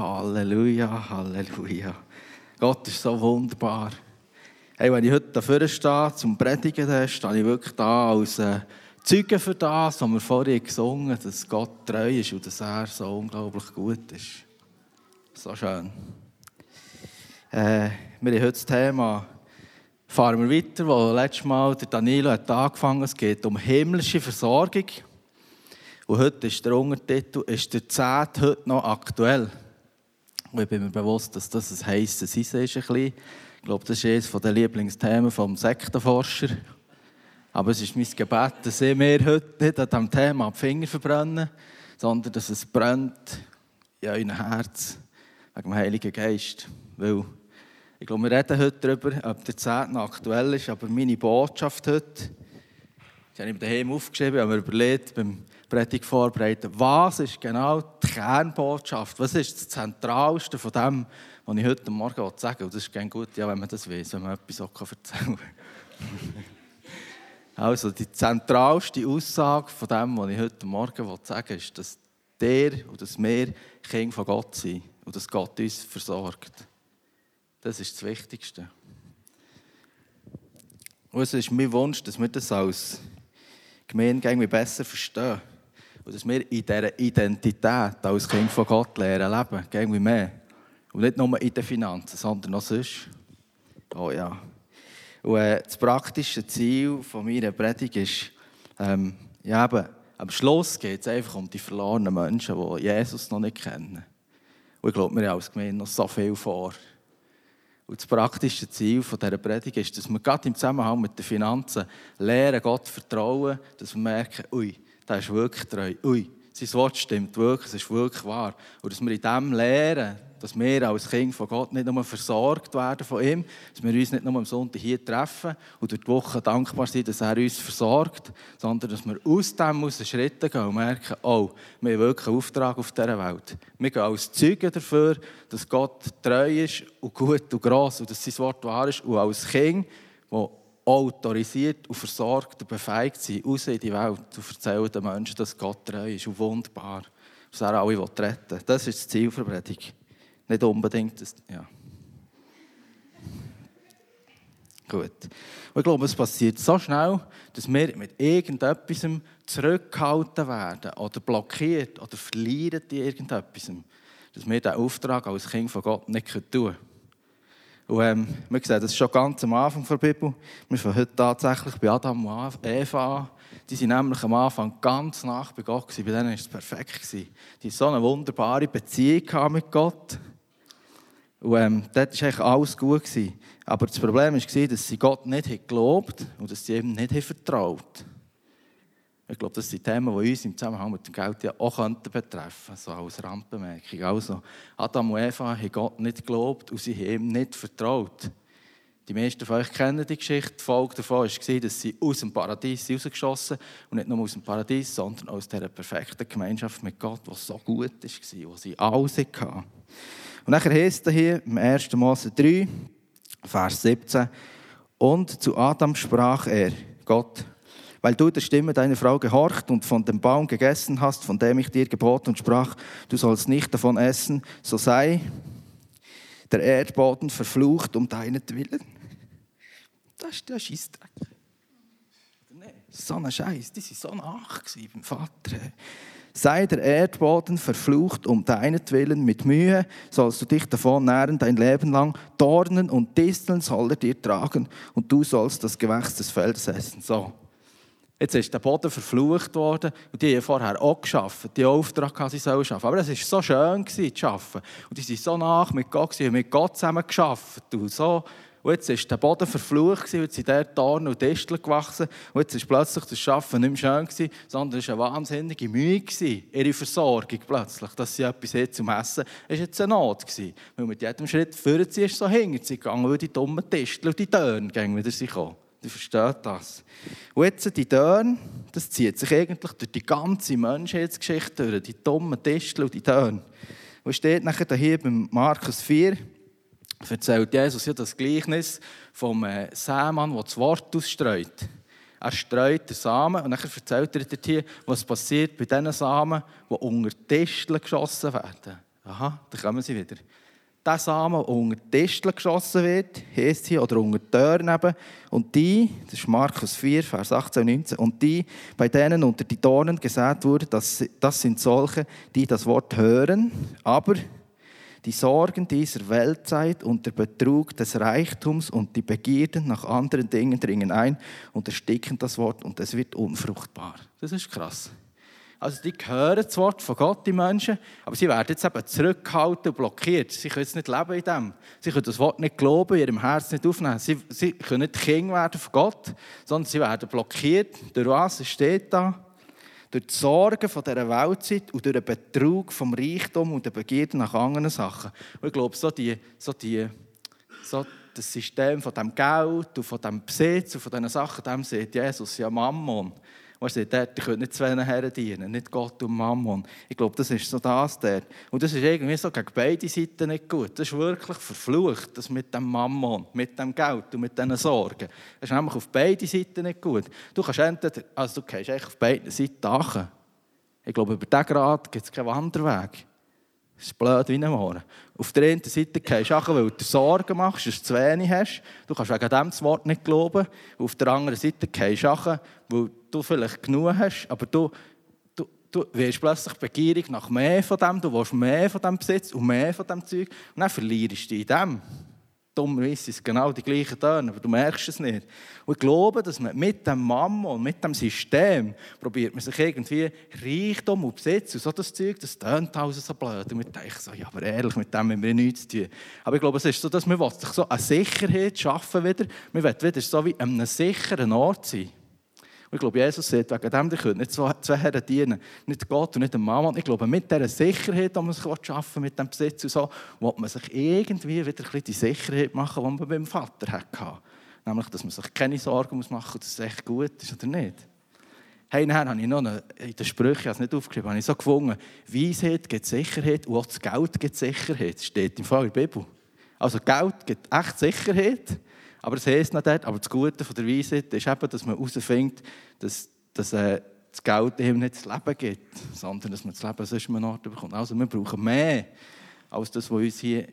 Halleluja, Halleluja. Gott ist so wunderbar. Hey, wenn ich heute dafür stehe, zum Predigen, dann stehe ich wirklich da als äh, Zeuge für das, was wir vorhin gesungen haben, dass Gott treu ist und dass er so unglaublich gut ist. So schön. Äh, wir haben heute das Thema, fahren wir weiter, wo letztes Mal der Danilo hat angefangen. Es geht um himmlische Versorgung. Und heute ist der Untertitel, ist der 10. heute noch aktuell? Und ich bin mir bewusst, dass das ein heisses Eisen ist. Ein bisschen. Ich glaube, das ist eines der Lieblingsthemen des Sektenforscher. Aber es ist mein Gebet, dass ich mir heute nicht an diesem Thema die Finger verbrennen, sondern dass es brennt in eurem Herz wegen dem Heiligen Geist. Weil ich glaube, wir reden heute darüber, ob der 10. aktuell ist, aber meine Botschaft heute, die habe ich mir daheim aufgeschrieben, habe mir überlegt, beim Predigt vorbereiten. Was ist genau die Kernbotschaft? Was ist das Zentralste von dem, was ich heute Morgen sagen? Und das ist gerne gut, ja, wenn man das weiß, wenn man etwas so erzählen kann. also, die zentralste Aussage von dem, was ich heute Morgen sagen ist, dass der und dass wir Kinder von Gott sind und dass Gott uns versorgt. Das ist das Wichtigste. Und es ist mein Wunsch, dass wir das als Gemeinde besser verstehen. Und dass wir in dieser Identität als Kind von Gott lernen leben, irgendwie mehr. Und nicht nur in den Finanzen, sondern auch sonst. Oh ja. Und äh, das praktische Ziel von meiner Predigt ist, ähm, ja, eben, am Schluss geht es einfach um die verlorenen Menschen, die Jesus noch nicht kennen. Und ich glaube, wir haben als Gemeinde noch so viel vor. Und das praktische Ziel dieser Predigt ist, dass wir gerade im Zusammenhang mit den Finanzen lernen, Gott vertrauen, dass wir merken, ui, der ist wirklich treu. Ui, sein Wort stimmt wirklich, es ist wirklich wahr. Und dass wir in dem lernen, dass wir als Kind von Gott nicht nur versorgt werden von ihm, dass wir uns nicht nur am Sonntag hier treffen und durch die Woche dankbar sind, dass er uns versorgt, sondern dass wir aus dem aus Schritte gehen und merken, oh, wir haben wirklich einen Auftrag auf dieser Welt. Wir gehen als Zeugen dafür, dass Gott treu ist und gut und gross und dass sein Wort wahr ist und als Kind, das autorisiert und versorgt und befähigt sind, raus in die Welt und erzählen den Menschen, dass Gott treu ist und wunderbar, dass er alle retten will. Das ist das Ziel der Predigt. Nicht unbedingt, das, ja. Gut. Ich glaube, es passiert so schnell, dass wir mit irgendetwas zurückgehalten werden oder blockiert oder verlieren in irgendetwas. Dass wir diesen Auftrag als Kind von Gott nicht tun können. Und ähm, wir sehen das schon ganz am Anfang der Bibel. Wir sind heute tatsächlich bei Adam und Eva Die waren nämlich am Anfang ganz nach bei Gott. Bei denen war es perfekt. Die hatten so eine wunderbare Beziehung mit Gott. Und ähm, dort war eigentlich alles gut. Gewesen. Aber das Problem war, dass sie Gott nicht gelobt haben und dass sie ihm nicht vertraut haben. Ich glaube, das sind Themen, die uns im Zusammenhang mit dem Geld ja auch betreffen könnten, so als Randbemerkung. Also, Adam und Eva haben Gott nicht gelobt und sie haben ihm nicht vertraut. Die meisten von euch kennen die Geschichte. Die Folge davon war, dass sie aus dem Paradies rausgeschossen und nicht nur aus dem Paradies, sondern aus dieser perfekten Gemeinschaft mit Gott, die so gut war, wo sie alles hatten. Und nachher heißt es hier im 1. Mose 3, Vers 17, und zu Adam sprach er, Gott, weil du der Stimme deiner Frau gehorcht und von dem Baum gegessen hast, von dem ich dir geboten und sprach, du sollst nicht davon essen, so sei der Erdboden verflucht um deinetwillen. Das ist der Scheissdreck. So ein Scheiß, die waren so nach beim Vater sei der Erdboden verflucht um deinetwillen, mit Mühe sollst du dich davon nähren dein Leben lang, Dornen und Disteln soll er dir tragen und du sollst das Gewächs des Feldes essen. So. Jetzt ist der Boden verflucht worden und die haben vorher auch geschafft, die Auftrag hatten, sie sollen arbeiten. Aber es war so schön, zu arbeiten. Und die sind so nach mit Gott, haben mit Gott zusammen geschafft. Und so und jetzt ist der Boden verflucht, und jetzt sind dort Dornen und Disteln gewachsen. Und jetzt ist plötzlich das Arbeiten nicht mehr schön, sondern es war eine wahnsinnige Mühe, ihre Versorgung plötzlich, dass sie etwas haben zum Essen, war jetzt eine Not. Weil mit jedem Schritt führen sie so hinter sie gegangen, weil die dummen Disteln und die Dörner wieder sind gekommen. Ihr versteht das. Und jetzt die Dörner, das zieht sich eigentlich durch die ganze Menschheitsgeschichte durch, die dummen Disteln und die Dörner. Und steht nachher hier beim Markus 4, erzählt Jesus ja das Gleichnis vom äh, Sämann, der das Wort ausstreut. Er streut den Samen und dann erzählt er dir was passiert bei diesen Samen, die unter Tisteln geschossen werden. Aha, da kommen sie wieder. Der Samen, unter die Distel geschossen wird, heisst hier, oder unter die Türen eben, und die, das ist Markus 4, Vers 18 und 19, und die, bei denen unter die Dornen gesät wurden, das, das sind solche, die das Wort hören, aber die Sorgen dieser Weltzeit und der Betrug des Reichtums und die Begierden nach anderen Dingen dringen ein und ersticken das Wort und es wird unfruchtbar. Das ist krass. Also die hören das Wort von Gott, die Menschen, aber sie werden jetzt eben zurückgehalten und blockiert. Sie können jetzt nicht leben in dem. Sie können das Wort nicht glauben, in ihrem Herzen nicht aufnehmen. Sie, sie können nicht Kind werden von Gott, sondern sie werden blockiert. Durch was? Steht da durch die Sorgen von dieser Weltzeit und durch den Betrug vom Reichtum und der Begierde nach anderen Sachen. Und ich glaube, so, die, so, die, so das System von dem Geld und von dem Besitz und von diesen Sachen, dem sieht Jesus ja Mammon. Und er sagt, ihr könnt nicht zwei Herren dienen, nicht Gott und Mammon. Ich glaube, das ist so das der. Und das ist irgendwie so gegen beide Seiten nicht gut. Das ist wirklich verflucht, das mit dem Mammon, mit dem Geld und mit diesen Sorgen. Das ist nämlich auf beide Seiten nicht gut. Du kannst entweder, also du kannst eigentlich auf beiden Seiten achen. Ich glaube, über diesen Grad gibt es keinen Wanderweg. Das ist blöd wie ein Mohren. Auf der einen Seite gehst du auch, weil du Sorgen machst, dass du zu wenig hast. Du kannst wegen dem das Wort nicht glauben. Auf der anderen Seite gehst du auch, weil du vielleicht genug hast, aber du, du, du wirst plötzlich begierig nach mehr von dem, du willst mehr von dem Besitz und mehr von dem Zeug und dann verlierst du dich in dem dummerweise sind es genau die gleichen Töne, aber du merkst es nicht. Und ich glaube, dass man mit dem Mammon, mit dem System, probiert man sich irgendwie Reichtum und Besitz und so das Zeug, das tönt alles so blöd. Und man denkt so, ja, aber ehrlich, mit dem haben wir nichts zu tun. Aber ich glaube, es ist so, dass man sich so eine Sicherheit schaffen wieder. Man will wieder so wie an einem sicheren Ort sein. Und ich glaube, Jesus sagt, wegen dem, ihr könnt nicht zwei, zwei Herren dienen. Nicht Gott und nicht dem Mann. Ich glaube, mit dieser Sicherheit, die man sich schaffen mit dem Besitz und so, will man sich irgendwie wieder ein die Sicherheit machen, die man beim Vater hatte. Nämlich, dass man sich keine Sorgen machen muss, dass es echt gut ist oder nicht. Hey, nachher habe ich noch eine, in den Sprüchen, ich habe es nicht aufgeschrieben, habe ich so gefunden, Weisheit gibt Sicherheit und auch das Geld gibt Sicherheit. Das steht im Fall in der Bibel. Also Geld gibt echt Sicherheit aber es heisst nicht dort, aber das Gute von der Weisheit ist eben, dass man herausfindet, dass, dass äh, das Geld eben nicht das Leben gibt, sondern dass man das Leben sonst einen Ort bekommt. Also wir brauchen mehr als das, was uns hier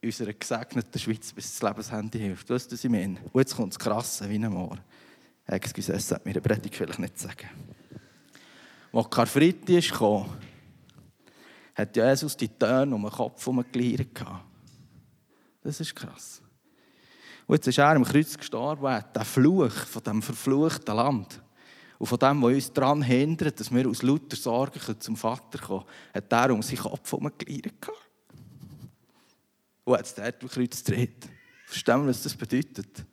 in unserer gesegneten Schweiz bis das Lebenshandy hilft. Weißt du, was ich meine? Und jetzt kommt das Krasse wie ein Moor. Excuse, das sollte mir eine Predigt vielleicht nicht sagen. Als Karfreitag kam, hat Jesus die Töne um den Kopf herumgeleiert. Das ist krass. Und jetzt ist er am Kreuz gestorben, der Fluch von diesem verfluchten Land. Und von dem, was uns daran hindert, dass wir aus lauter Sorgen zum Vater kommen, hat er um seinen Kopf herumgeleiert. Und hat es dort am Kreuz gedreht. Verstehen wir, was das bedeutet?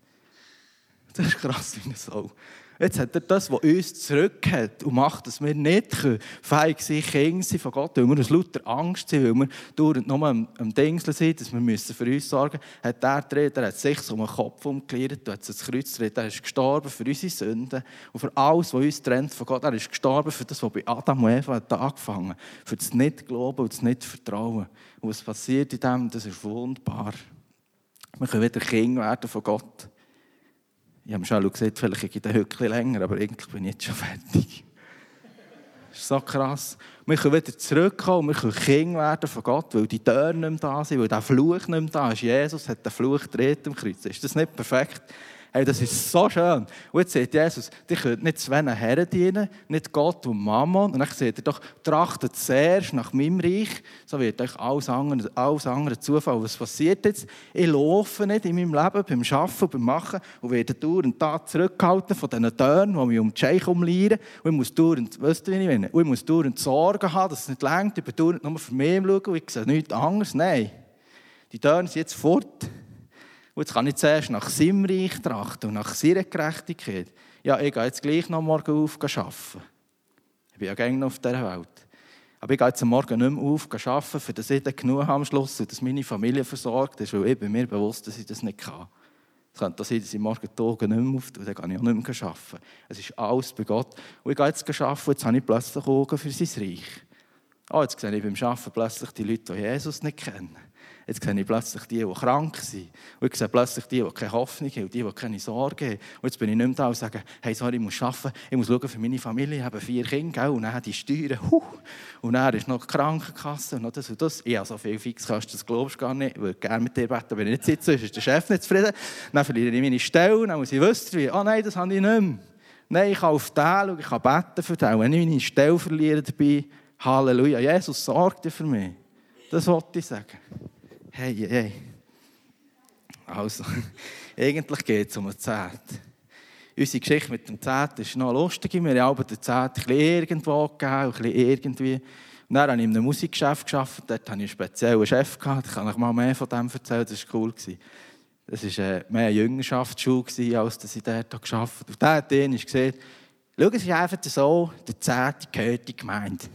Das ist krass wie eine Sau. Jetzt hat er das, was uns zurückhält und macht, dass wir nicht feig sein Kinder sein von Gott, weil wir aus lauter Angst sind, weil wir dauernd nur am, am Dingseln sind, dass wir müssen für uns sorgen müssen, hat er hat sich um den Kopf umgekehrt, hat das Kreuz gedreht, er ist gestorben für unsere Sünden und für alles, was uns trennt von Gott. Er ist gestorben für das, was bei Adam und Eva hat angefangen hat, für das Nicht-Glauben und das Nicht-Vertrauen. Und was passiert in dem, das ist wunderbar. Wir können wieder Kinder werden von Gott. Ich habe schon gesagt, vielleicht geht der Höckchen länger, aber eigentlich bin ich jetzt schon fertig. Das ist so krass. Wir können wieder zurückkommen, wir können Kinder werden von Gott, weil die Türen nicht mehr da sind, weil der Fluch nicht mehr da ist. Jesus hat den Fluch gedreht im Kreuz. Ist das nicht perfekt? Hey, das ist so schön. Und jetzt sagt Jesus, ihr könnt nicht zwei Herren dienen, nicht Gott und Mammon. Und dann sagt er doch, trachtet zuerst nach meinem Reich, so wird euch alles andere, alles andere zufallen. Was passiert jetzt? Ich laufe nicht in meinem Leben beim Arbeiten, beim Machen und werde dauernd da zurückgehalten von diesen Tönen, die mich um die Scheich umlieren. Und ich muss dauernd, weißt du, wie ich meine? Und ich muss dauernd Sorgen haben, dass es nicht längt. Ich bin dauernd nur für mich schauen und ich sehe nichts anderes. Nein, die Töne sind jetzt fort. Und jetzt kann ich zuerst nach seinem Reich trachten und nach seiner Gerechtigkeit. Ja, ich gehe jetzt gleich noch morgen auf arbeiten. Ich bin ja gerne noch auf dieser Welt. Aber ich gehe jetzt am Morgen nicht mehr auf arbeiten, für das ich dann genug habe am Schluss und dass meine Familie versorgt ist, weil ich bin mir bewusst, dass ich das nicht kann. Es könnte sein, dass ich morgen Tage nicht mehr auftue, dann kann ich auch nicht mehr arbeiten. Es ist alles bei Gott. Und ich gehe jetzt arbeiten, jetzt habe ich plötzlich Augen für sein Reich. Oh, jetzt sehe ich beim Arbeiten plötzlich die Leute, die Jesus nicht kennen. Jetzt sehe ich plötzlich die, die krank sind. Und ich sehe plötzlich die, die keine Hoffnung haben und die, die keine Sorge haben. Und jetzt bin ich nicht mehr da und sage, hey, sorry, ich muss arbeiten, ich muss schauen für meine Familie, ich habe vier Kinder, und dann die Steuern, huh. und dann ist noch die Krankenkasse und noch das und das. Ich habe so viel Fixkosten, das glaubst du gar nicht. Ich würde gerne mit dir beten, wenn ich nicht sitze, ist der Chef nicht zufrieden. Dann verliere ich meine Stelle, dann muss ich wissen, wie, oh nein, das habe ich nicht mehr. Nein, ich kann auf den schauen, ich kann beten für den. Wenn ich meine Stelle verliere dabei, Halleluja, Jesus sorgt für mich. Das wollte ich sagen. Hey, hey. Also, eigentlich geht es um ein Zehnt. Unsere Geschichte mit dem Zehnt ist noch lustig. Wir haben den Zehnt irgendwo gegeben, ein bisschen irgendwie. Und dann habe ich in einem Musikgeschäft gearbeitet. Dort hatte ich einen speziellen Chef. Gehabt. Ich kann euch mal mehr von dem erzählen. Das war cool. Das war äh, mehr eine Jüngerschaftsschule, als dass ich dort gearbeitet habe. Und der hat ihn gesagt, schau, es ist einfach so, der Zehnt gehört in die Gemeinde.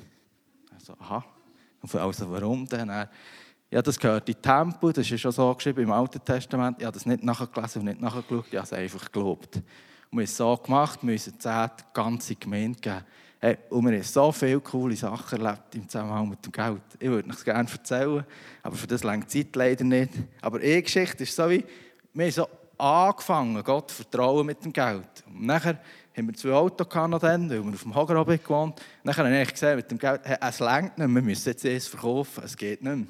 Also, aha. Also warum denn? Ja, das gehört in Tempo, das ist schon so geschrieben im Alten Testament. Ich habe das nicht nachgelesen und nicht nachgeschaut, ich habe es einfach geglaubt. Und wir haben es so gemacht, wir müssen zehn ganze Gemeinde geben. Und wir haben so viele coole Sachen erlebt im Zusammenhang mit dem Geld. Ich würde es gerne erzählen, aber für das lange Zeit leider nicht. Aber eine Geschichte ist so wie, wir haben so angefangen, Gott vertrauen mit dem Geld. Und nachher haben wir zwei Autos dann, weil wir auf dem Hagerabend gewohnt haben. Dann habe ich gesehen, mit dem Geld, hey, es längt nicht, wir müssen jetzt eins verkaufen, es geht nicht mehr.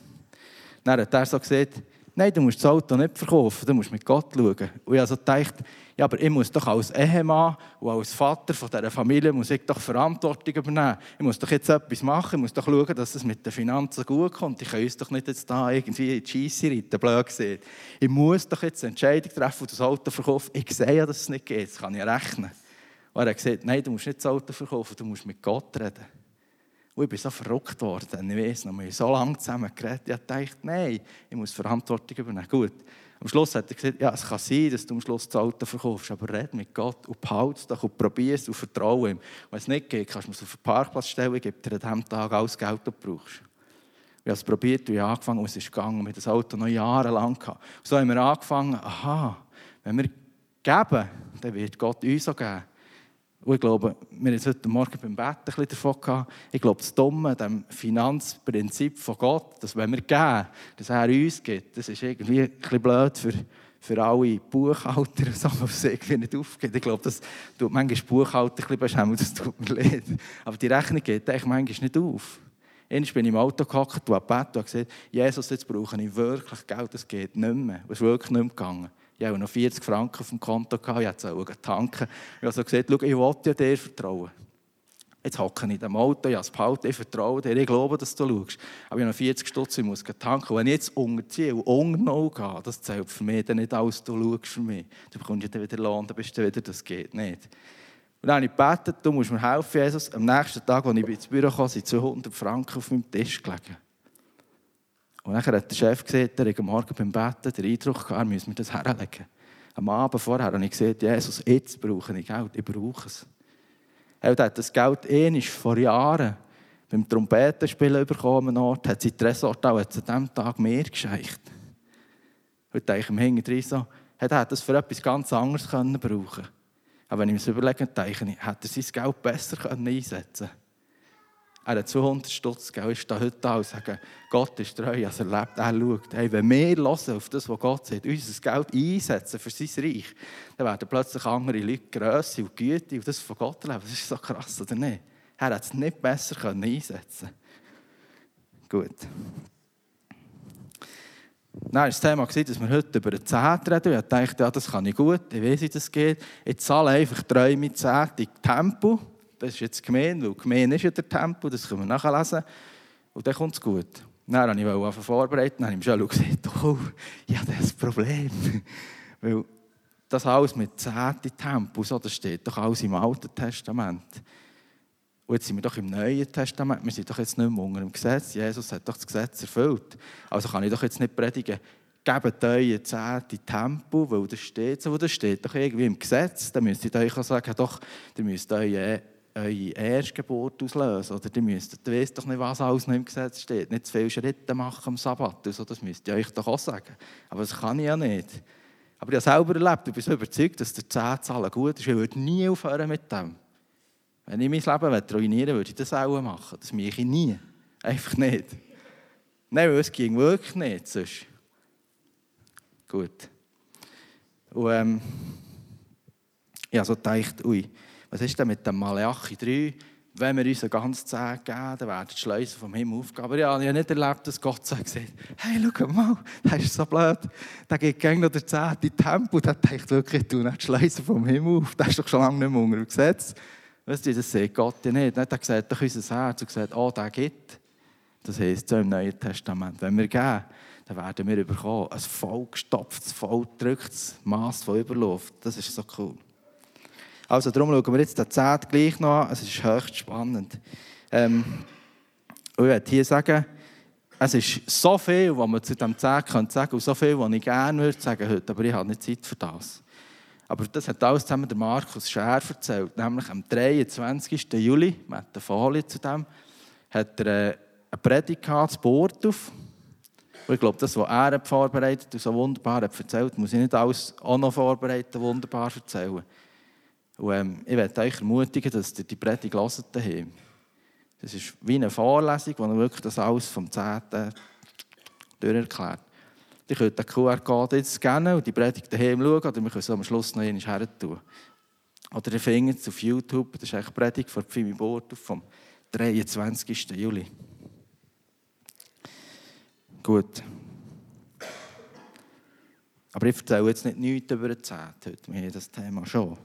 Dann hat er so gesagt, nein, du musst das Auto nicht verkaufen, du musst mit Gott schauen. Und ich habe so gedacht, ja, aber ich muss doch als Ehemann und als Vater von dieser Familie muss ich doch Verantwortung übernehmen. Ich muss doch jetzt etwas machen, ich muss doch schauen, dass es mit den Finanzen gut kommt. Ich kann uns doch nicht jetzt da irgendwie in die Scheisse reiten, blöd gesehen. Ich muss doch jetzt eine Entscheidung treffen und das Auto verkaufen. Ich sehe ja, dass es nicht geht, das kann ich rechnen. Und er hat gesagt, nein, du musst nicht das Auto verkaufen, du musst mit Gott reden. Und ich bin so verrückt worden. Ich weiß noch, wir haben so lange zusammen geredet. Ich dachte, nein, ich muss Verantwortung übernehmen. Gut. Am Schluss hat er gesagt, ja, es kann sein, dass du am Schluss das Auto verkaufst, aber red mit Gott und behalte es doch und probier es und vertraue ihm. Wenn es nicht geht, kannst du es auf den Parkplatz stellen, ich gebe dir an diesem Tag alles Geld, das du brauchst. Wir haben es probiert und ich habe angefangen und es ist gegangen. Wir haben das Auto noch jahrelang gehabt. So haben wir angefangen, aha, wenn wir geben, dann wird Gott uns auch geben. Und ich glaube, wir haben heute Morgen beim Bett ein bisschen davon gehabt. Ich glaube, das Dumme, dem Finanzprinzip von Gott, dass wenn wir geben, dass er uns gibt, das ist irgendwie ein bisschen blöd für, für alle Buchhalter, so, was irgendwie nicht aufgeht. Ich glaube, das tut manchmal Buchhalter ein bisschen beschämen, das tut mir leid. Aber die Rechnung geht eigentlich manchmal nicht auf. Einmal bin ich im Auto gehockt und habe gebetet und gesagt, Jesus, jetzt brauche ich wirklich Geld, das geht nicht mehr. Es ist wirklich nicht mehr gegangen. Ich hatte noch 40 Franken auf dem Konto, ich wollte tanken. Ich habe gesagt, ich wollte dir vertrauen. Jetzt hocke ich in dem Auto, ich habe es behalten, ich vertraue dir, ich glaube, dass du schaust. Aber ich habe noch 40 Stutz, ich muss tanken. Wenn ich jetzt unterziehe und ungenau gehe, das zählt für mich dann nicht alles, du schaust für mich. Du bekommst ja dann wieder Lohn, dann bist du wieder, das geht nicht. Und dann habe ich gebetet, du musst mir helfen, Jesus. Am nächsten Tag, als ich ins Büro kam, sind 200 Franken auf meinem Tisch gelegen. Und dann hat der Chef gesagt, der am Morgen beim Betten den Eindruck gehabt, er müsse mir das herlegen. Am Abend vorher habe ich gesagt, Jesus, jetzt brauche ich Geld, ich brauche es. Er hat das Geld ähnlich vor Jahren beim Trompetenspielen bekommen, Ort, hat sein Tresor auch an diesem Tag mehr gescheicht. Heute denke ich im Hintergrund so, hätte er das für etwas ganz anderes können brauchen Aber wenn ich mir das überlege, denke ich, hätte er sein Geld besser einsetzen können. Er hat 200 Stutz, gell, ist da heute da und sagt, Gott ist treu, er lebt, er schaut. Hey, wenn wir hören auf das, was Gott sagt, unser Geld einsetzen für sein Reich, dann werden plötzlich andere Leute Grösse und Güte und das von Gott leben. Das ist so krass, oder nicht? Er hat es nicht besser können einsetzen Gut. Dann war das Thema, dass wir heute über den Zehnt reden. Ich dachte, ja, das kann ich gut, ich weiß, wie das geht. Ich zahle einfach treu mit Zehnt in Tempo. Das ist jetzt gemein, weil gemein ist ja der Tempo, das können wir nachlesen. Und dann kommt es gut. Dann wollte ich anfangen vorbereiten, dann habe ich mir schon gesagt, oh, ja, das ist ein Problem. weil das alles mit zehnten Tempo, so, das steht doch alles im Alten Testament. Und jetzt sind wir doch im Neuen Testament, wir sind doch jetzt nicht mehr unter dem Gesetz. Jesus hat doch das Gesetz erfüllt. Also kann ich doch jetzt nicht predigen, gebt euer zehnte Tempo, weil das steht so, das steht doch irgendwie im Gesetz. Dann müsst ihr euch sagen, doch, ihr müsst euer eure Erstgeburt auslösen. Oder ihr müsst, ihr wisst doch nicht, was alles noch im Gesetz steht. Nicht zu viele Schritte machen am Sabbat. Also das müsst ihr euch doch auch sagen. Aber das kann ich ja nicht. Aber ich habe selber erlebt, ich bin so überzeugt, dass der Zehnzahlen gut ist. Ich würde nie aufhören mit dem. Wenn ich mein Leben ruinieren würde, würde ich das auch machen. Das mache ich nie. Einfach nicht. Nein, es ging wirklich nicht. Sonst. Gut. Und ähm, ich habe so gedacht, ui, was ist denn mit dem Malachi 3? Wenn wir uns ganz zehn geben, dann werden die Schleusen vom Himmel aufgehen. Aber ja, ich habe nicht erlebt, dass Gott sagt, hey, schau mal, das ist so blöd. Da geht gegen noch der zehnte Tempo. Der denkt wirklich, du nicht die Schleusen vom Himmel auf. Das ist doch schon lange nicht mehr unter dem Gesetz. Weißt du, das sieht Gott ja nicht. Er gesagt, doch unser Herz und gesagt, oh, der gibt. Das heisst so im Neuen Testament. Wenn wir geben, dann werden wir bekommen. Ein vollgestopftes, vollgedrücktes Maß von Überluft. Das ist so cool. Also darum schauen wir jetzt den Zehnt gleich noch an. Es ist höchst spannend. Ähm, ich möchte hier sagen, es ist so viel, was man zu diesem Zehnt sagen könnte, und so viel, was ich gerne würde sagen heute, aber ich habe nicht Zeit für das. Aber das hat alles zusammen der Markus Scher erzählt. Nämlich am 23. Juli, mit der Folie zu dem, hat er äh, eine Predigt gehabt, das Bordorf. Und ich glaube, das, was er vorbereitet und so wunderbar hat erzählt, muss ich nicht alles auch noch vorbereiten, wunderbar erzählen. Und ähm, ich möchte euch ermutigen, dass ihr die Predigt hört daheim. Das ist wie eine Vorlesung, wo er wirklich das alles vom 10. durcherklärt. Ihr könnt den QR-Code jetzt scannen und die Predigt daheim schauen, oder wir können es am Schluss noch einmal her. Oder ihr findet es auf YouTube, das ist eigentlich die Predigt von Pfimi Bord vom 23. Juli. Gut. Aber ich erzähle jetzt nicht nichts über die Zeit heute, wir haben das Thema schon.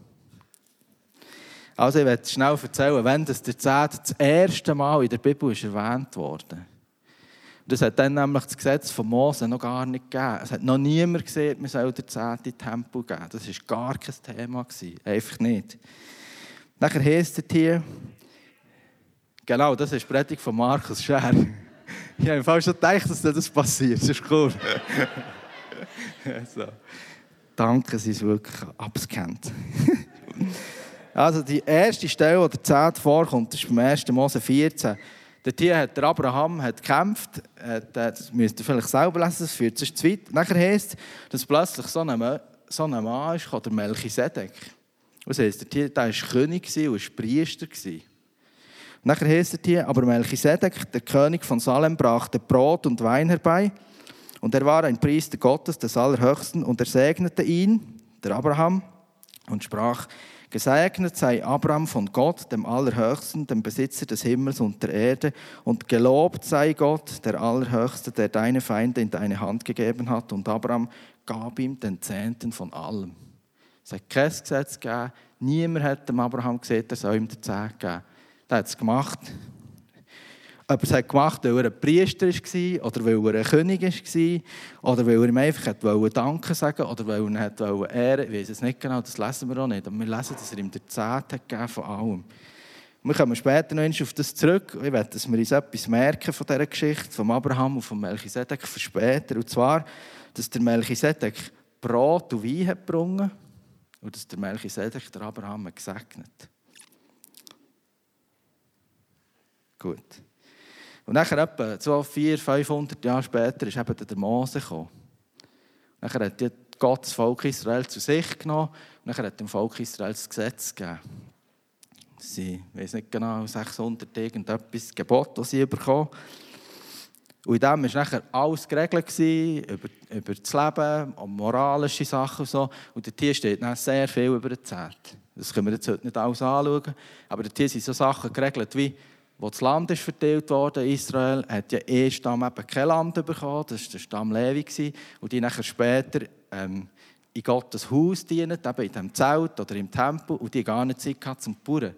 Also ich werde schnell erzählen, wenn das der Zehnt das erste Mal in der Bibel ist erwähnt wurde. Das hat dann nämlich das Gesetz von Mose noch gar nicht gegeben. Es hat noch niemand gesehen, man soll der Zehnt in Tempel geben. Das war gar kein Thema. Einfach nicht. Nachher heisst es hier, genau, das ist die Predigt von Markus Scher. Ich habe im schon gedacht, dass das passiert. Das ist cool. so. Danke, Sie sind wirklich abgescannt. Also die erste Stelle, wo der Zehnt vorkommt, ist beim 1. Mose 14. Dort hier hat der Abraham hat gekämpft, hat, das müsst ihr vielleicht selber lesen, das führt sich zu weit. Nachher heisst es, dass plötzlich so ein, so ein Mann ist, der Melchisedek. Was heisst, der war König und Priester. Und nachher heisst es hier, aber Melchisedek, der König von Salem, brachte Brot und Wein herbei. Und er war ein Priester Gottes, des Allerhöchsten, und er segnete ihn, der Abraham, und sprach, Gesegnet sei Abraham von Gott, dem Allerhöchsten, dem Besitzer des Himmels und der Erde, und gelobt sei Gott, der Allerhöchste, der deine Feinde in deine Hand gegeben hat. Und Abraham gab ihm den Zehnten von allem. Es hat kein Gesetz gegeben. Niemand hat dem Abraham gesagt, er soll ihm den Zehnt geben. Er hat es gemacht. Ob er es hat gemacht weil er ein Priester war oder weil er ein König war oder weil er ihm einfach wollte Danke sagen oder weil er ihn wollte ehren. Ich weiß es nicht genau, das lesen wir auch nicht. Aber wir lesen, dass er ihm der Zehnt hat von allem. Wir kommen später noch auf das zurück. Ich möchte, dass wir uns etwas merken von dieser Geschichte, von Abraham und von Melchisedek für später. Und zwar, dass der Melchisedek Brot und Wein hat gebrungen und dass der Melchisedek der Abraham gesegnet hat. Gut. Und nachher etwa so 400, 500 Jahre später ist eben der Mose gekommen. Nachher hat Gott das Volk Israel zu sich genommen und nachher hat dem Volk Israel das Gesetz gegeben. Sie, ich weiß nicht genau, 600 irgendetwas Gebot, das sie bekommen. Und in dem war nachher alles geregelt, über, über das Leben, um moralische Sachen und so. Und dort steht dann sehr viel über die Zeit. Das können wir jetzt heute nicht alles anschauen. Aber dort sind so Sachen geregelt wie wo das Land ist verteilt wurde, Israel, hat ja eh Stamm eben kein Land bekommen, das war der Stamm Levi, und die nachher später ähm, in Gottes Haus dienen, eben in dem Zelt oder im Tempel, und die gar nicht Zeit hatten zum Bauern.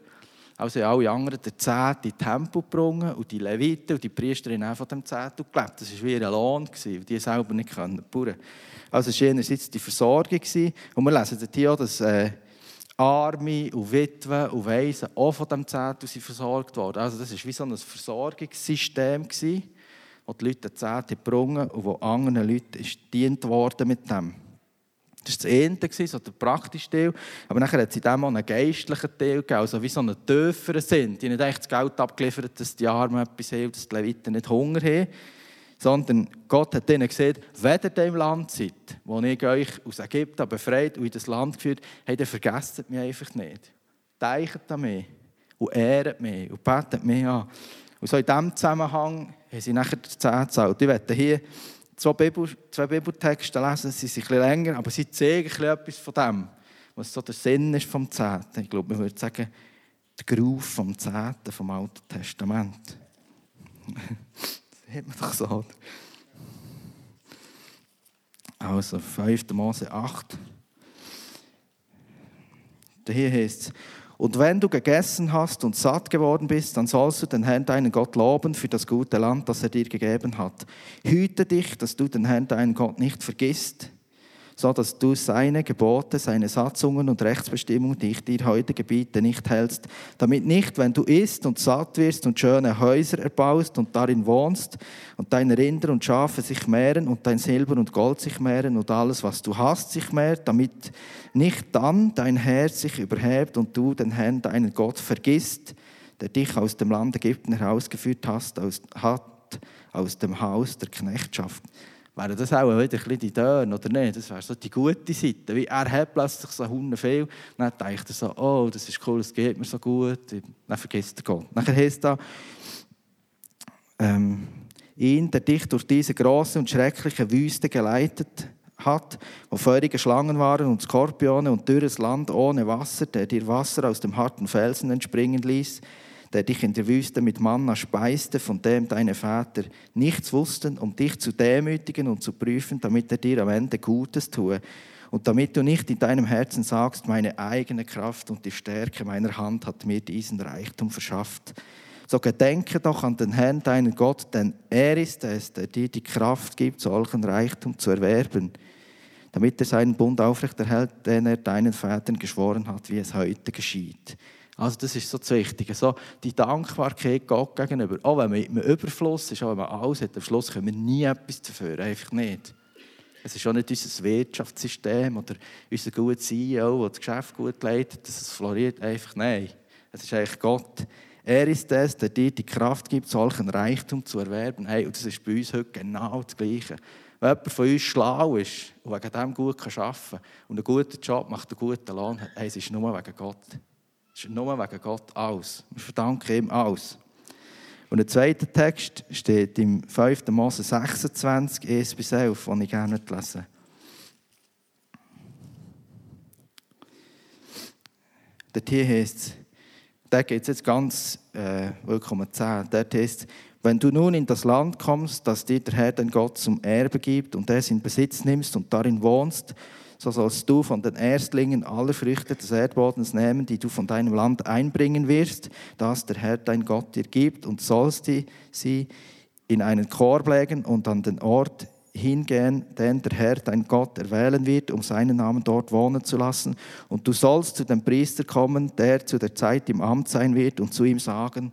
Also alle anderen der Zehnt in den Tempel gebracht und die Leviten und die Priesterinnen von dem Zehntel gelebt. Das war wie ein Lohn, weil die selber nicht bauen konnten. Also es war einerseits die Versorgung. Und wir lesen hier auch, dass äh, Arme und Witwen und Waisen auch von diesem Zehntel versorgt worden. Also das war wie so ein Versorgungssystem, wo die Leute den Zehntel gebrungen und wo anderen Leuten ist dient worden mit dem. Das war das Ende, so der praktische Teil. Aber nachher hat es in dem auch einen geistlichen Teil gegeben, also wie so einen tieferen Sinn. Die haben nicht echt das Geld abgeliefert, dass die Armen etwas haben, dass die Leviten nicht Hunger haben sondern Gott hat ihnen gesagt, wenn ihr dem Land seid, wo ich euch aus Ägypten befreit und in das Land geführt habe, dann vergesst mich einfach nicht. Denkt an mich und ehrt mich und betet mich an. Und so in diesem Zusammenhang haben sie nachher die Zehn gezahlt. Ich werde hier zwei, Bibel, zwei Bibeltexte lesen, sie sind ein bisschen länger, aber sie zeigen etwas von dem, was so der Sinn ist vom Zehnten. Ich glaube, man würde sagen, der Gruf vom Zehnten vom Alten Testament. hat man doch so. Also 5. Mose 8. Hier heißt es, und wenn du gegessen hast und satt geworden bist, dann sollst du den Herrn, deinen Gott, loben für das gute Land, das er dir gegeben hat. Hüte dich, dass du den Herrn, deinen Gott, nicht vergisst so dass du seine Gebote, seine Satzungen und Rechtsbestimmungen, die ich dir heute gebiete, nicht hältst, damit nicht, wenn du isst und satt wirst und schöne Häuser erbaust und darin wohnst und deine Rinder und Schafe sich mehren und dein Silber und Gold sich mehren und alles, was du hast, sich mehrt, damit nicht dann dein Herz sich überhebt und du den Herrn, deinen Gott, vergisst, der dich aus dem Land Ägypten herausgeführt hat, aus dem Haus der Knechtschaft wäre das auch wieder ein die Töne, oder nicht? Das wäre so die gute Seite. Wie er hat plötzlich so Hunde viel, dann denkt er so, oh, das ist cool, es geht mir so gut. Dann vergisst er Gott. Dann heißt da, ähm, ihn, der dich durch diese große und schreckliche Wüste geleitet hat, wo feurige Schlangen waren und Skorpione und dürres Land ohne Wasser, der dir Wasser aus dem harten Felsen entspringen ließ, der dich in der Wüste mit Manna speiste, von dem deine Väter nichts wussten, um dich zu demütigen und zu prüfen, damit er dir am Ende Gutes tue. Und damit du nicht in deinem Herzen sagst, meine eigene Kraft und die Stärke meiner Hand hat mir diesen Reichtum verschafft. So gedenke doch an den Herrn, deinen Gott, denn er ist es, der dir die Kraft gibt, solchen Reichtum zu erwerben, damit er seinen Bund aufrechterhält, den er deinen Vätern geschworen hat, wie es heute geschieht. Also das ist so das Wichtige, so die Dankbarkeit Gott gegenüber. Auch wenn man im Überfluss ist, auch wenn man alles hat, am Schluss können wir nie etwas dafür, einfach nicht. Es ist auch nicht unser Wirtschaftssystem oder unser guter CEO, der das Geschäft gut leitet, dass es floriert. Einfach nein. Es ist eigentlich Gott. Er ist es, der dir die Kraft gibt, solchen Reichtum zu erwerben. Hey, und das ist bei uns heute genau das Gleiche. Wenn jemand von uns schlau ist und wegen dem gut arbeiten kann und einen guten Job macht, einen guten Lohn hat, hey, es ist nur wegen Gott. Es ist nur wegen Gott alles. Wir verdanken ihm alles. Und der zweite Text steht im 5. Mose 26, 1 bis 11, den ich gerne lesen Dort hier heißt es, da geht es jetzt ganz äh, willkommen um 10. Dort heißt es, wenn du nun in das Land kommst, das dir der Herr dein Gott zum Erbe gibt und es in Besitz nimmst und darin wohnst, so sollst du von den Erstlingen aller Früchte des Erdbodens nehmen, die du von deinem Land einbringen wirst, das der Herr dein Gott dir gibt, und sollst die, sie in einen Korb legen und an den Ort hingehen, den der Herr dein Gott erwählen wird, um seinen Namen dort wohnen zu lassen. Und du sollst zu dem Priester kommen, der zu der Zeit im Amt sein wird, und zu ihm sagen,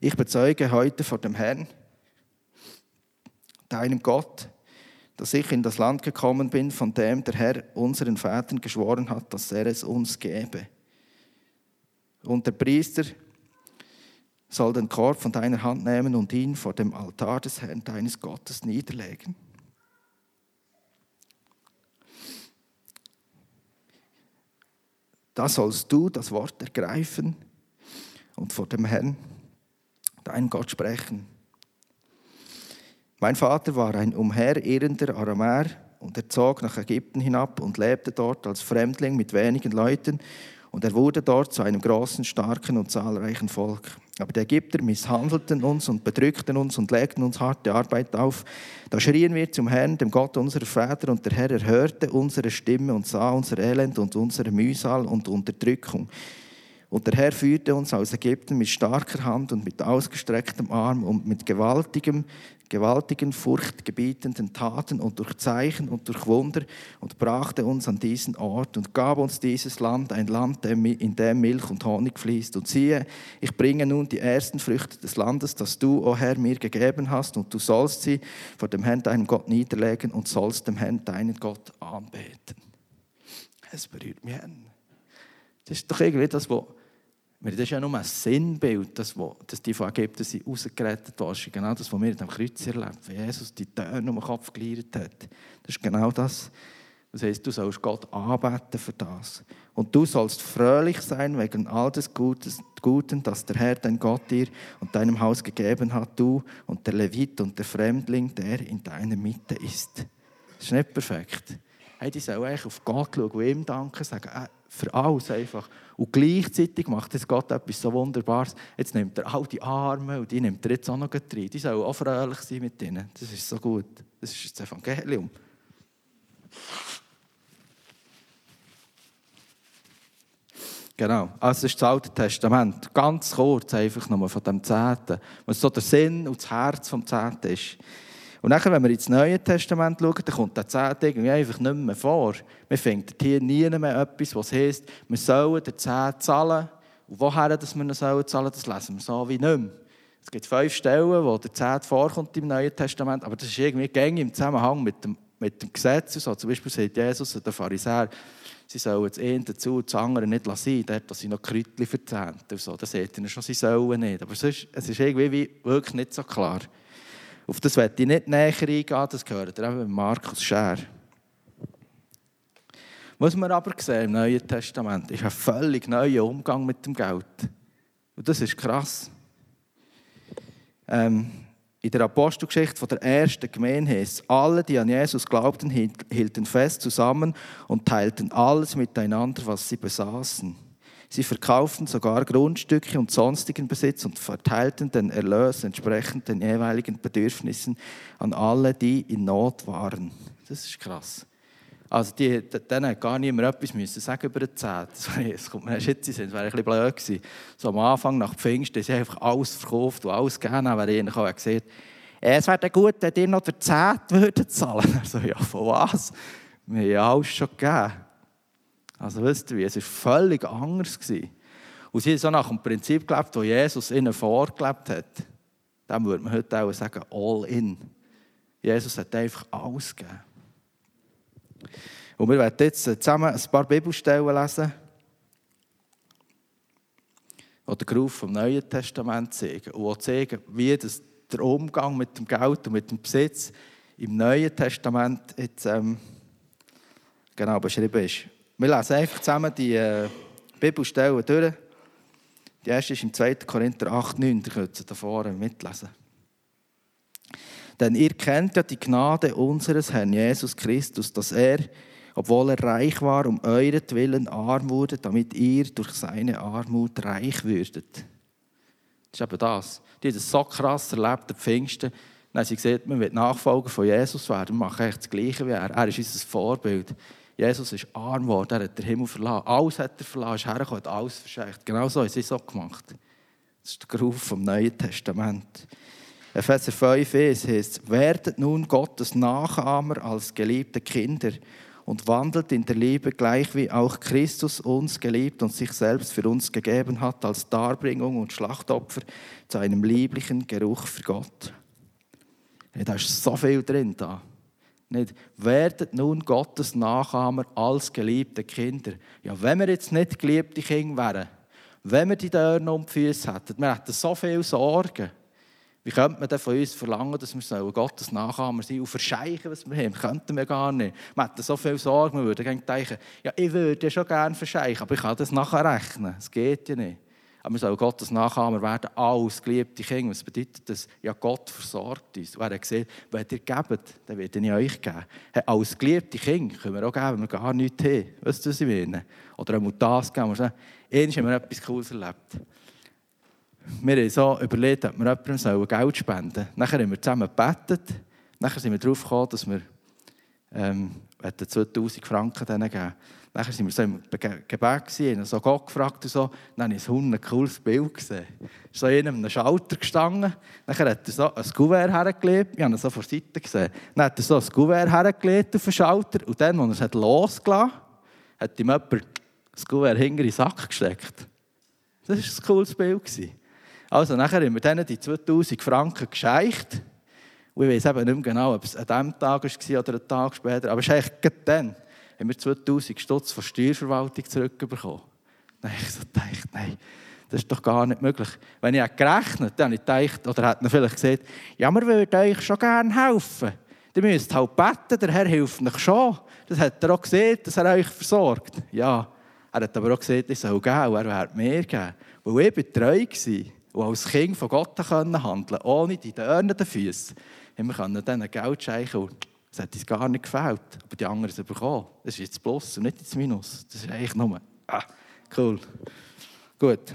ich bezeuge heute vor dem Herrn, deinem Gott, dass ich in das Land gekommen bin, von dem der Herr unseren Vätern geschworen hat, dass er es uns gebe. Und der Priester soll den Korb von deiner Hand nehmen und ihn vor dem Altar des Herrn deines Gottes niederlegen. Da sollst du das Wort ergreifen und vor dem Herrn, dein Gott, sprechen. Mein Vater war ein umherirrender Aramäer und er zog nach Ägypten hinab und lebte dort als Fremdling mit wenigen Leuten und er wurde dort zu einem großen, starken und zahlreichen Volk. Aber die Ägypter misshandelten uns und bedrückten uns und legten uns harte Arbeit auf. Da schrien wir zum Herrn, dem Gott unserer Väter, und der Herr erhörte unsere Stimme und sah unser Elend und unsere Mühsal und Unterdrückung. Und der Herr führte uns aus Ägypten mit starker Hand und mit ausgestrecktem Arm und mit gewaltigem gewaltigen, furchtgebietenden Taten und durch Zeichen und durch Wunder und brachte uns an diesen Ort und gab uns dieses Land, ein Land, in dem Milch und Honig fließt. Und siehe, ich bringe nun die ersten Früchte des Landes, das du, o oh Herr, mir gegeben hast, und du sollst sie vor dem Herrn, deinem Gott, niederlegen und sollst dem Herrn, deinen Gott, anbeten. Es berührt mich. Das ist doch irgendwie das, was das ist ja nur ein Sinnbild, das, dass die von Ägypten sind rausgerettet wurden. Genau das, was wir in dem Kreuz erlebt wie Jesus die Töne um den Kopf geleiert hat. Das ist genau das, Das heißt, du sollst Gott anbeten für das. Und du sollst fröhlich sein wegen all des Guten, das der Herr, dein Gott, dir und deinem Haus gegeben hat, du und der Levit und der Fremdling, der in deiner Mitte ist. Das ist nicht perfekt. Hey, die sollen eigentlich auf Gott schauen und ihm danken, sagen, äh, für alles einfach. Und gleichzeitig macht jetzt Gott etwas so Wunderbares. Jetzt nimmt er all die Arme und die nimmt er jetzt auch noch rein. Die sollen auch fröhlich sein mit ihnen. Das ist so gut. Das ist das Evangelium. Genau, also das ist das Alte Testament. Ganz kurz einfach nochmal von dem Zehnten. Was so der Sinn und das Herz vom Zehnten ist. Und dann, wenn wir ins Neue Testament schauen, dann kommt der Zehnte einfach nicht mehr vor. Man findet hier nie mehr etwas, was heisst, wir sollen den Zehnten zahlen. Und woher dass wir ihn zahlen sollen, das lesen wir so wie nicht mehr. Es gibt fünf Stellen, wo der Zehnte vorkommt im Neuen Testament, aber das ist irgendwie gängig im Zusammenhang mit dem, mit dem Gesetz. So, zum Beispiel sagt Jesus den Pharisäer, sie sollen das eine dazu, das andere nicht lassen, dort, dass sie noch Kräutchen verzehnt. So. Das sagt ihnen schon, sie sollen nicht. Aber es ist, es ist irgendwie wirklich nicht so klar. Auf das werde ich nicht näher eingehen, das gehört eben mit Markus Scher. Was wir aber sehen im Neuen Testament, ist ein völlig neuer Umgang mit dem Geld. Und das ist krass. Ähm, in der Apostelgeschichte von der ersten Gemeinde heißt alle, die an Jesus glaubten, hielten fest zusammen und teilten alles miteinander, was sie besaßen. Sie verkauften sogar Grundstücke und sonstigen Besitz und verteilten den Erlös entsprechend den jeweiligen Bedürfnissen an alle, die in Not waren. Das ist krass. Also die, denen hat gar niemand etwas müssen sagen über den Zehnt. Es kommt mir jetzt sind, wäre ein bisschen blöd gewesen. So am Anfang, nach Pfingsten, sie einfach alles verkauft und alles gegeben, wäre ihnen auch gesagt, es wäre gut, wenn ihr noch den Zehnt würdet zahlen. Also ja, von was? Wir haben ja alles schon gegeben. Also wisst ihr wie, es war völlig anders. Und sie haben so nach dem Prinzip gelebt, das Jesus ihnen vorgelebt hat. Dann würde man heute auch sagen, all in. Jesus hat einfach alles gegeben. Und wir werden jetzt zusammen ein paar Bibelstellen lesen, die den Geruf vom Neuen Testament zeigen und zeigen, wie das, der Umgang mit dem Geld und mit dem Besitz im Neuen Testament jetzt, ähm, genau beschrieben ist. Wir lesen einfach zusammen die äh, Bibelstellen durch. Die erste ist im 2. Korinther 8, 9. Da könnt ihr da vorne mitlesen. Denn ihr kennt ja die Gnade unseres Herrn Jesus Christus, dass er, obwohl er reich war, um euretwillen arm wurde, damit ihr durch seine Armut reich würdet. Das ist eben das. Die haben so krass erlebt, der Pfingsten. Dann haben sie gesagt, man wird Nachfolger von Jesus werden. Wir machen echt das Gleiche wie er. Er ist unser Vorbild. Jesus ist arm geworden, er hat den Himmel verlassen. Alles hat er verlassen, ist hergekommen, hat alles verschenkt. Genau so sie es auch gemacht. Das ist der Geruf vom Neuen Testament. Epheser 5 es heißt, werdet nun Gottes Nachahmer als geliebte Kinder und wandelt in der Liebe gleich wie auch Christus uns geliebt und sich selbst für uns gegeben hat als Darbringung und Schlachtopfer zu einem lieblichen Geruch für Gott. Ja, da ist so viel drin da. Nicht, werdet nun Gottes Nachahmer als geliebte Kinder. Ja, wenn wir jetzt nicht geliebte Kinder wären, wenn wir die Dörner um die Füße hätten, wir hätten so viel Sorgen. Wie könnte man denn von uns verlangen, dass wir Gottes Nachahmer sein und verscheichen, was wir haben? Könnten wir gar nicht. Wir hätten so viel Sorgen, wir würden denken, ja, ich würde ja schon gerne verscheichen, aber ich kann das nachher rechnen. Das geht ja nicht. Wir sollen Gottes Nachahmer werden, als geliebte Kinder. Was bedeutet das? Ja, Gott versorgt uns. Und er hat gesagt, wenn ihr gebt, dann werde ich euch geben. Hey, als geliebte Kinder können wir auch geben, wenn wir gar nichts haben. Weißt du, was ich meine? Oder er muss das geben. Einmal haben wir etwas Cooles erlebt wir haben so überlegt, ob wir jemandem Geld spenden sollen. Nachher haben wir zusammen gebetet. Nachher sind wir darauf gekommen, dass wir ähm, 2000 Franken denen geben. Nachher waren wir so im Gebet, haben so Gott gefragt und so. Dann habe ich ein cooles Bild gesehen. ist so einer einem Schalter gestanden. Nachher hat er so ein Kuvert hergelegt. Ich habe ihn so von der Seite gesehen. Dann hat er so ein Kuvert hergelegt auf den Schalter. Und dann, als er es losgelassen hat, hat ihm jemand das Kuvert hinter in den Sack gesteckt. Das war ein cooles Bild. Also nachher haben wir denen die 2000 Franken gescheicht. Und ich weiß eben nicht mehr genau, ob es an diesem Tag war oder einen Tag später. Aber es ist eigentlich dann, haben wir 2000 Stutz von der Steuerverwaltung zurückbekommen. Dann habe ich gedacht, nein, das ist doch gar nicht möglich. Wenn ich gerechnet dann habe ich gedacht, oder hätte vielleicht gesagt, ja, wir würden euch schon gerne helfen. Ihr müsst halt beten, der Herr hilft euch schon. Das hat er auch gesehen, dass er euch versorgt. Ja, er hat aber auch gesehen, ich soll geben, er wird mir geben. Weil ich treu war und als Kind von Gott handeln konnte, ohne die Dörner den Füßen, haben wir diesen Geld schenken und es hat uns gar nicht gefällt. Aber die anderen sind bekommen. Das ist jetzt Plus und nicht das Minus. Das ist eigentlich nur, ah, cool. Gut.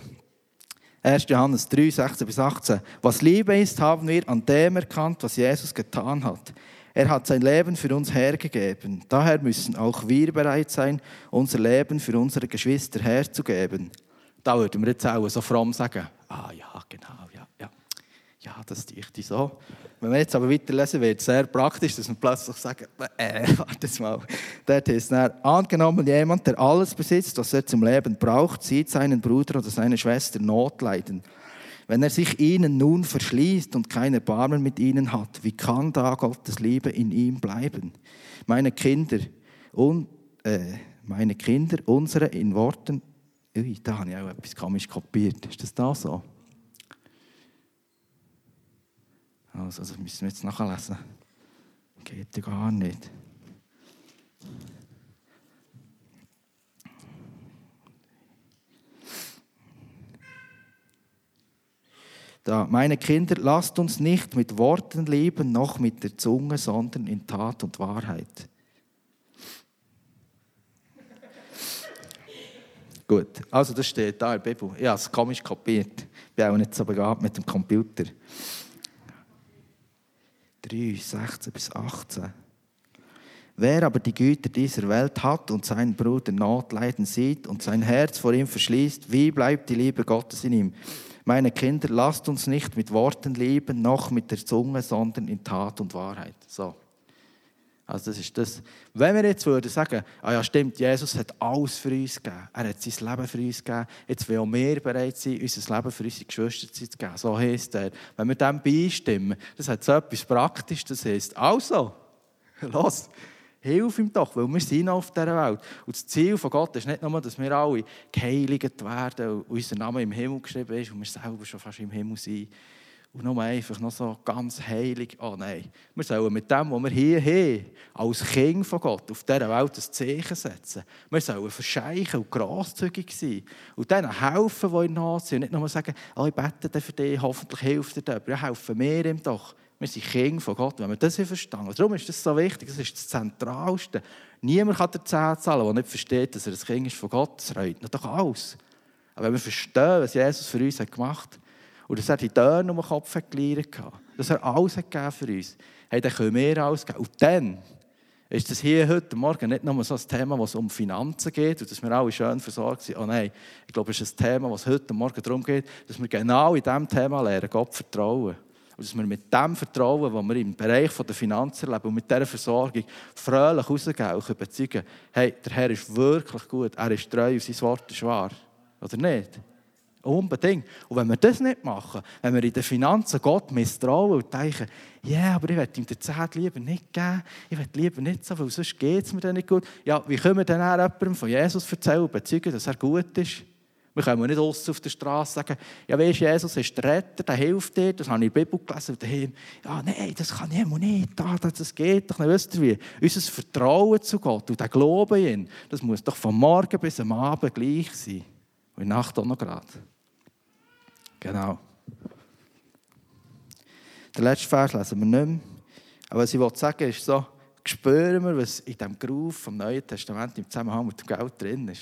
1. Johannes 3, 16 bis 18. Was Liebe ist, haben wir an dem erkannt, was Jesus getan hat. Er hat sein Leben für uns hergegeben. Daher müssen auch wir bereit sein, unser Leben für unsere Geschwister herzugeben. Da würden wir jetzt auch so fromm sagen, ah ja, genau, ja, ja. Ja, das dichte so. Wenn wir jetzt aber weiterlesen, wird es sehr praktisch, dass wir plötzlich sagen, äh, warte mal. Dort ist dann, angenommen jemand, der alles besitzt, was er zum Leben braucht, sieht seinen Bruder oder seine Schwester Not leiden. Wenn er sich ihnen nun verschließt und kein Erbarmen mit ihnen hat, wie kann da Gottes Liebe in ihm bleiben? Meine Kinder, un, äh, meine Kinder, unsere in Worten, ui, da habe ich auch etwas komisch kopiert. Ist das da so? Also, das müssen wir jetzt nachlesen. Geht ja gar nicht. Da, meine Kinder, lasst uns nicht mit Worten lieben, noch mit der Zunge, sondern in Tat und Wahrheit. Gut, also das steht da in der Bibel. Ich habe es komisch kopiert. Ich bin auch nicht so begabt mit dem Computer. 3, 16 bis 18. Wer aber die Güter dieser Welt hat und seinen Bruder Notleiden sieht und sein Herz vor ihm verschließt, wie bleibt die Liebe Gottes in ihm? Meine Kinder, lasst uns nicht mit Worten lieben, noch mit der Zunge, sondern in Tat und Wahrheit. So. Also das ist das. Wenn wir jetzt würden sagen, ah ja stimmt, Jesus hat alles für uns gegeben. Er hat sein Leben für uns gegeben. Jetzt will wir bereit sein, unser Leben für unsere Geschwister zu geben. So heisst er. Wenn wir dem beistimmen, das hat so etwas Praktisches. Das heisst, also, los, hilf ihm doch, weil wir sind auf dieser Welt. Und das Ziel von Gott ist nicht nur, dass wir alle geheiligt werden und unser Name im Himmel geschrieben ist und wir selber schon fast im Himmel sind und nur einfach noch so ganz heilig, oh nein, wir sollen mit dem, was wir hier haben, als Kind von Gott auf dieser Welt ein Zeichen setzen. Wir sollen verscheichen und grosszügig sein und denen helfen, die in Not sind. Und nicht nur sagen, oh, ich bete für dich, hoffentlich hilft dir das. Ja, helfen wir ihm doch. Wir sind Kinder von Gott, wenn wir das verstehen. Darum ist das so wichtig, das ist das Zentralste. Niemand kann dir Zehn zahlen, der nicht versteht, dass er ein Kind ist von Gott. Das reut doch alles. Aber wenn wir verstehen, was Jesus für uns gemacht hat, und dass er die Türen um den Kopf geleiert hat, dass er alles hat für uns, hey, dann können wir alles geben. Und dann ist das hier heute Morgen nicht nur so ein Thema, was um Finanzen geht und dass wir alle schön versorgt sind. Oh nein, ich glaube, es ist ein Thema, was heute Morgen darum geht, dass wir genau in diesem Thema lernen, Gott vertrauen. Und dass wir mit dem Vertrauen, das wir im Bereich der Finanzen erleben und mit dieser Versorgung fröhlich rausgehen und überzeugen, hey, der Herr ist wirklich gut, er ist treu und sein Wort ist wahr. Oder nicht? Unbedingt. Und wenn wir das nicht machen, wenn wir in den Finanzen Gott misstrauen und denken, ja, yeah, aber ich werde ihm den Zehnt lieber nicht geben, ich werde lieber nicht so, weil sonst geht es mir dann nicht gut. Ja, wie können wir dann jemandem von Jesus erzählen und bezeugen, dass er gut ist? Wir können nicht aus auf der Straße sagen, ja, weißt Jesus ist der Retter, der hilft dir, das habe ich in der Bibel gelesen. Und daheim, ja, nein, das kann ich nicht, das geht doch nicht. Wisst ihr wie? Unser Vertrauen zu Gott und der Glaube in ihn, das muss doch von morgen bis am Abend gleich sein. Und Nacht auch noch gerade. Genau. Den letzten Vers lesen wir nicht mehr. Aber was ich sagen ist so, spüren wir, was in diesem Groove vom Neuen Testament im Zusammenhang mit dem Geld drin ist.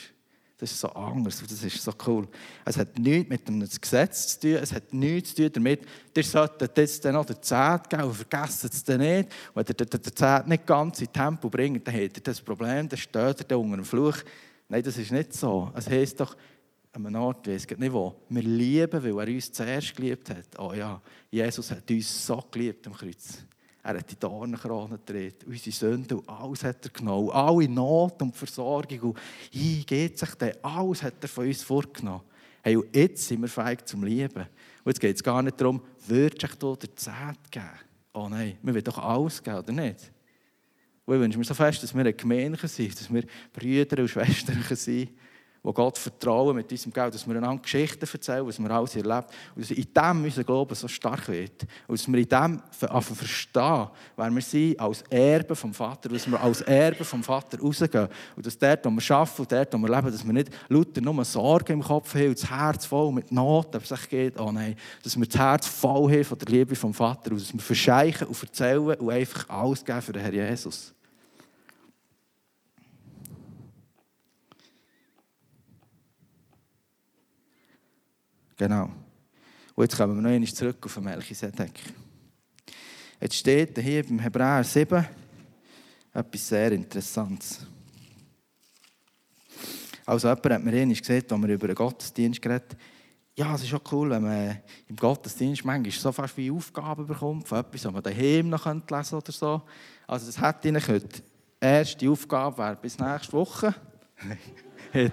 Das ist so anders das ist so cool. Es hat nichts mit einem Gesetz zu tun, es hat nichts zu tun damit, ihr solltet jetzt noch den Zehnt geben und vergessen es dann nicht. wenn ihr den Zehnt nicht ganz in Tempo bringt, dann habt ihr das Problem, dann steht ihr unter dem Fluch. Nein, das ist nicht so. Es heisst doch, an einem Ort, ich nicht wo, wir lieben, weil er uns zuerst geliebt hat. Oh ja, Jesus hat uns so geliebt am Kreuz. Er hat die Dornenkrone gedreht, unsere Sünden und alles hat er genommen. Alle Not und Versorgung und wie geht sich denn? Alles hat er von uns vorgenommen. Hey, und jetzt sind wir fähig zum Lieben. Und jetzt geht es gar nicht darum, würdest du dir Zehnt geben? Oh nein, wir wollen doch alles geben, oder nicht? Und ich wünsche mir so fest, dass wir eine Gemeinde sind, dass wir Brüder und Schwestern sind, wo Gott vertrauen mit diesem Geld, dass wir einander Geschichten erzählen, was wir alles erlebt und dass in dem unser Glaube so stark wird. Und dass wir in dem verstehen, wer wir sind als Erbe vom Vater, dass wir als Erbe vom Vater rausgehen. Und dass dort, wo wir arbeiten und dort, wo wir leben, dass wir nicht lauter nur Sorgen im Kopf haben und das Herz voll mit Not, ob es sich geht, oh nein, dass wir das Herz voll haben von der Liebe vom Vater und dass wir verscheichen und erzählen und einfach alles geben für den Herr Jesus. Genau. Und jetzt kommen wir noch einmal zurück auf den Melchisedek. Jetzt steht hier beim Hebräer 7 etwas sehr Interessantes. Also jemand hat mir einmal gesagt, als wir über den Gottesdienst geredet ja, es ist auch cool, wenn man im Gottesdienst manchmal so fast wie Aufgaben bekommt, von etwas, was man daheim noch lesen könnte oder so. Also das hätte ich nicht. Erste Aufgabe wäre bis nächste Woche.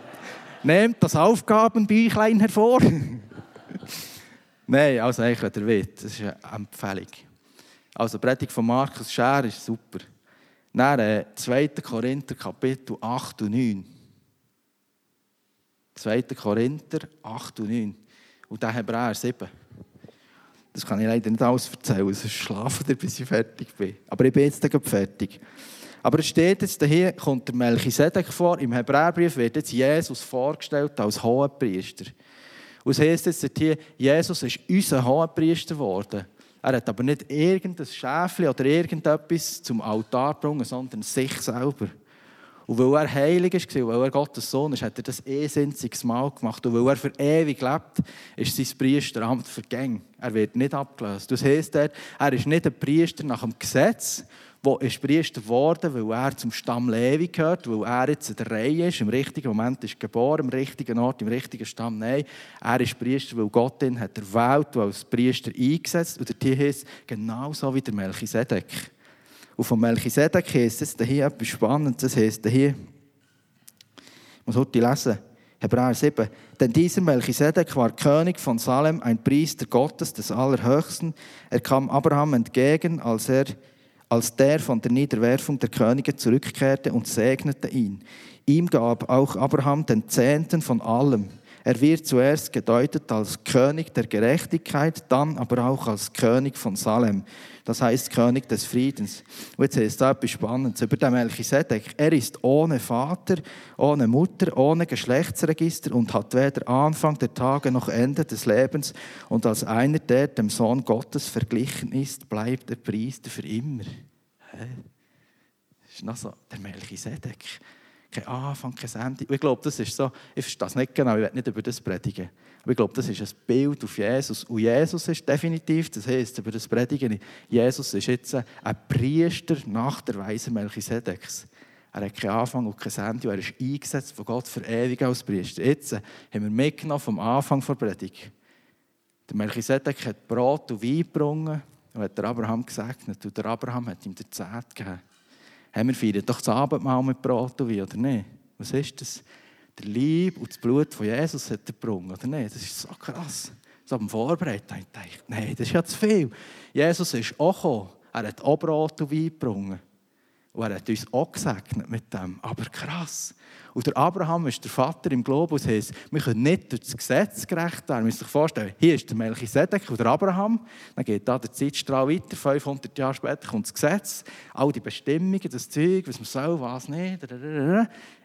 Nehmt das Aufgabenbüchlein hervor. Nein, also eigentlich, wenn ihr wollt, das ist eine Empfehlung. Also die Predigt von Markus Scher ist super. Dann äh, 2. Korinther Kapitel 8 und 9. 2. Korinther 8 und 9. Und dann Hebräer 7. Das kann ich leider nicht alles erzählen, sonst schlafen ihr, bis ich fertig bin. Aber ich bin jetzt fertig. Aber es steht jetzt hier, kommt der Melchisedek vor. Im Hebräerbrief wird jetzt Jesus vorgestellt als Hohepriester. Und es heisst jetzt hier, Jesus ist unser Hohepriester geworden. Er hat aber nicht irgendein Schäfchen oder irgendetwas zum Altar gebracht, sondern sich selber. Und weil er heilig war, weil er Gottes Sohn ist, hat er das eh einziges Mal gemacht. Und weil er für ewig lebt, ist sein Priesteramt vergänglich. Er wird nicht abgelöst. Das heisst, er ist nicht ein Priester nach dem Gesetz, der ist Priester geworden, weil er zum Stamm Levi gehört, weil er jetzt in der Reihe ist, im richtigen Moment ist geboren, im richtigen Ort, im richtigen Stamm. Nein, er ist Priester, weil Gott ihn hat erwählt und als Priester eingesetzt. Und der Tier ist genauso wie der Melchisedek. Und von Melchisedek heisst es hier etwas Spannendes. Das heisst hier, ich muss heute lesen, Hebräer 7. Denn dieser Melchisedek war König von Salem, ein Priester Gottes des Allerhöchsten. Er kam Abraham entgegen, als er als der von der Niederwerfung der Könige zurückkehrte und segnete ihn. Ihm gab auch Abraham den Zehnten von allem. Er wird zuerst gedeutet als König der Gerechtigkeit, dann aber auch als König von Salem. Das heißt König des Friedens. Und jetzt ist da etwas Spannendes über den Melchisedek. Er ist ohne Vater, ohne Mutter, ohne Geschlechtsregister und hat weder Anfang der Tage noch Ende des Lebens. Und als einer, der dem Sohn Gottes verglichen ist, bleibt er Priester für immer. Hä? Das ist noch so der Melchisedek kein Anfang, kein Ende. ich glaube, das ist so, ich verstehe das nicht genau, ich werde nicht über das predigen. Aber ich glaube, das ist ein Bild auf Jesus. Und Jesus ist definitiv, das heisst, über das Predigen, Jesus ist jetzt ein Priester nach der Weise Melchisedeks. Er hat keinen Anfang und kein Ende. Er ist eingesetzt von Gott für ewig als Priester. Jetzt haben wir mitgenommen vom Anfang der Predigt. Der Melchisedek hat Brot und Wein gebrungen und hat Abraham gesegnet. Und der Abraham hat ihm den Zehnt gegeben. Hey, wir feiern doch das Abendmahl mit Brot und Wein, oder nicht? Was ist das? Der Lieb und das Blut von Jesus hat er gebrungen, oder nicht? Das ist so krass. So beim Vorbereiten habe ich nein, das ist ja zu viel. Jesus ist auch gekommen. Er hat auch Brot und Wein gebrungen. Und er hat uns auch gesegnet mit dem. Aber krass. Und der Abraham ist der Vater im Globus. Heißt, wir können nicht durch das Gesetz gerecht werden. Man muss sich vorstellen, hier ist der Melchisedek und der Abraham. Dann geht da der Zeitstrahl weiter. 500 Jahre später kommt das Gesetz. All die Bestimmungen, das Zeug, was man soll, was nicht.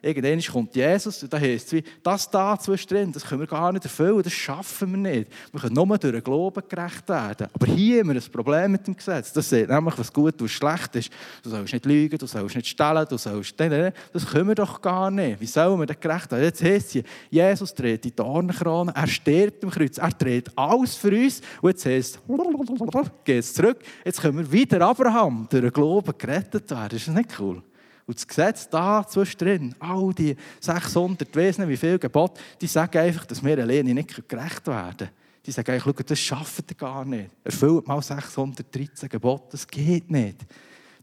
Irgendwann kommt Jesus und da heißt es, das da zwischendrin, das können wir gar nicht erfüllen, das schaffen wir nicht. Wir können nur durch den Glauben gerecht werden. Aber hier haben wir ein Problem mit dem Gesetz. Das sieht nämlich, was gut und schlecht ist. Du sollst nicht lügen, du sollst nicht stellen, du sollst... Das können wir doch gar nicht. Wie sollen wir das gerecht werden? Jetzt heißt es, Jesus dreht die Dornenkrone, er stirbt am Kreuz, er dreht alles für uns. Und jetzt heißt es, geht zurück, jetzt können wir wieder Abraham durch den Glauben gerettet werden. Ist das nicht cool? Und das Gesetz da zwischendrin, all die 600 Wesen, wie viele Gebote, die sagen einfach, dass wir alleine nicht gerecht werden können. Die sagen eigentlich, das schafft ihr gar nicht. Erfüllt mal 613 Gebote, das geht nicht.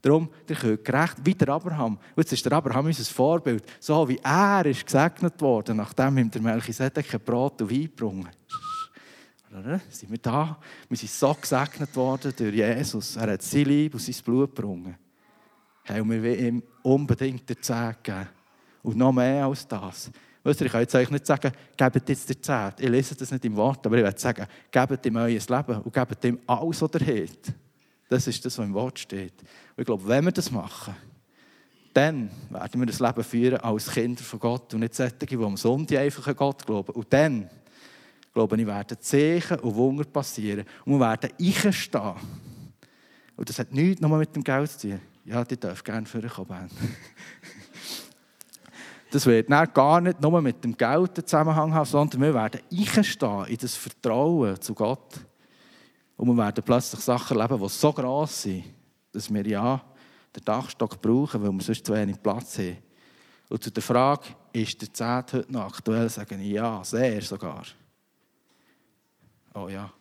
Darum, ihr könnt gerecht, wie der Abraham. Jetzt ist der Abraham unser Vorbild. So wie er ist gesegnet worden, nachdem ihm der Melchisedek Brot und Wein gebrungen sind wir da. Wir sind so gesegnet worden durch Jesus. Er hat sein Liebe und sein Blut gebrungen. Hey, und wir wollen ihm unbedingt den Zehn geben. Und noch mehr als das. Weißt du, ich kann jetzt eigentlich nicht sagen, gebt jetzt der Zehnt. Ich lese das nicht im Wort, aber ich werde sagen, gebt ihm euer Leben und gebt ihm alles, was ihr habt. Das ist das, was im Wort steht. Und ich glaube, wenn wir das machen, dann werden wir das Leben führen als Kinder von Gott und nicht solche, die am Sonntag einfach an Gott glauben. Und dann, glaube ich, werden Zeichen und Wunder passieren und wir werden einstehen. Und das hat nichts nochmal mit dem Geld zu tun. Ja, die darf gerne vorkommen. Das wird dann gar nicht nur mit dem Geld einen Zusammenhang haben, sondern wir werden einstehen in das Vertrauen zu Gott. Und wir werden plötzlich Sachen erleben, die so gross sind, dass wir ja den Dachstock brauchen, weil wir sonst zu wenig Platz haben. Und zu der Frage, ist der Zehnt heute noch aktuell, sagen ja, sehr sogar. Oh ja.